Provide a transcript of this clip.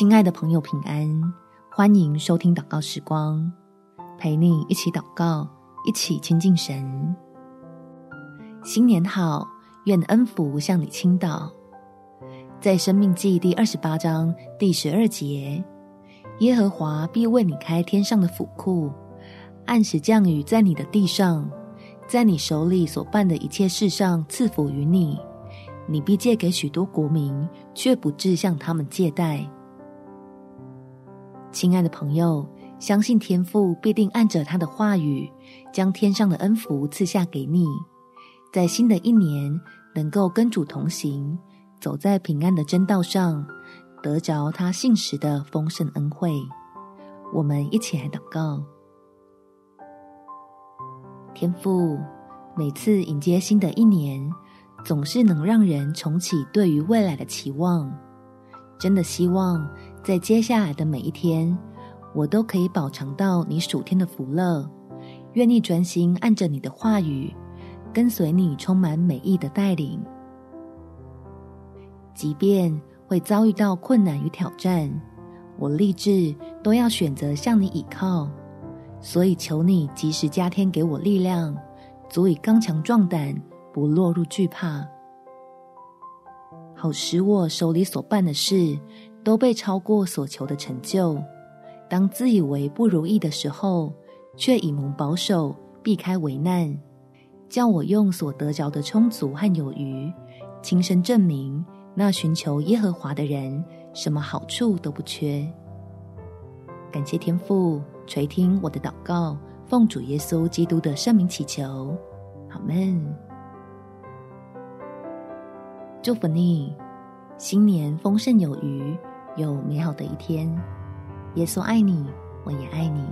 亲爱的朋友，平安！欢迎收听祷告时光，陪你一起祷告，一起亲近神。新年好，愿恩福向你倾倒。在生命记第二十八章第十二节，耶和华必为你开天上的府库，按时降雨在你的地上，在你手里所办的一切事上赐福于你。你必借给许多国民，却不至向他们借贷。亲爱的朋友，相信天父必定按着他的话语，将天上的恩福赐下给你，在新的一年能够跟主同行，走在平安的真道上，得着他信实的丰盛恩惠。我们一起来祷告：天父，每次迎接新的一年，总是能让人重启对于未来的期望。真的希望在接下来的每一天，我都可以饱尝到你属天的福乐，愿意专心按着你的话语，跟随你充满美意的带领。即便会遭遇到困难与挑战，我立志都要选择向你倚靠。所以求你及时加添给我力量，足以刚强壮胆，不落入惧怕。好使我手里所办的事都被超过所求的成就。当自以为不如意的时候，却以蒙保守，避开危难，叫我用所得着的充足和有余，亲身证明那寻求耶和华的人，什么好处都不缺。感谢天父垂听我的祷告，奉主耶稣基督的圣名祈求，阿们。祝福你，新年丰盛有余，有美好的一天。耶稣爱你，我也爱你。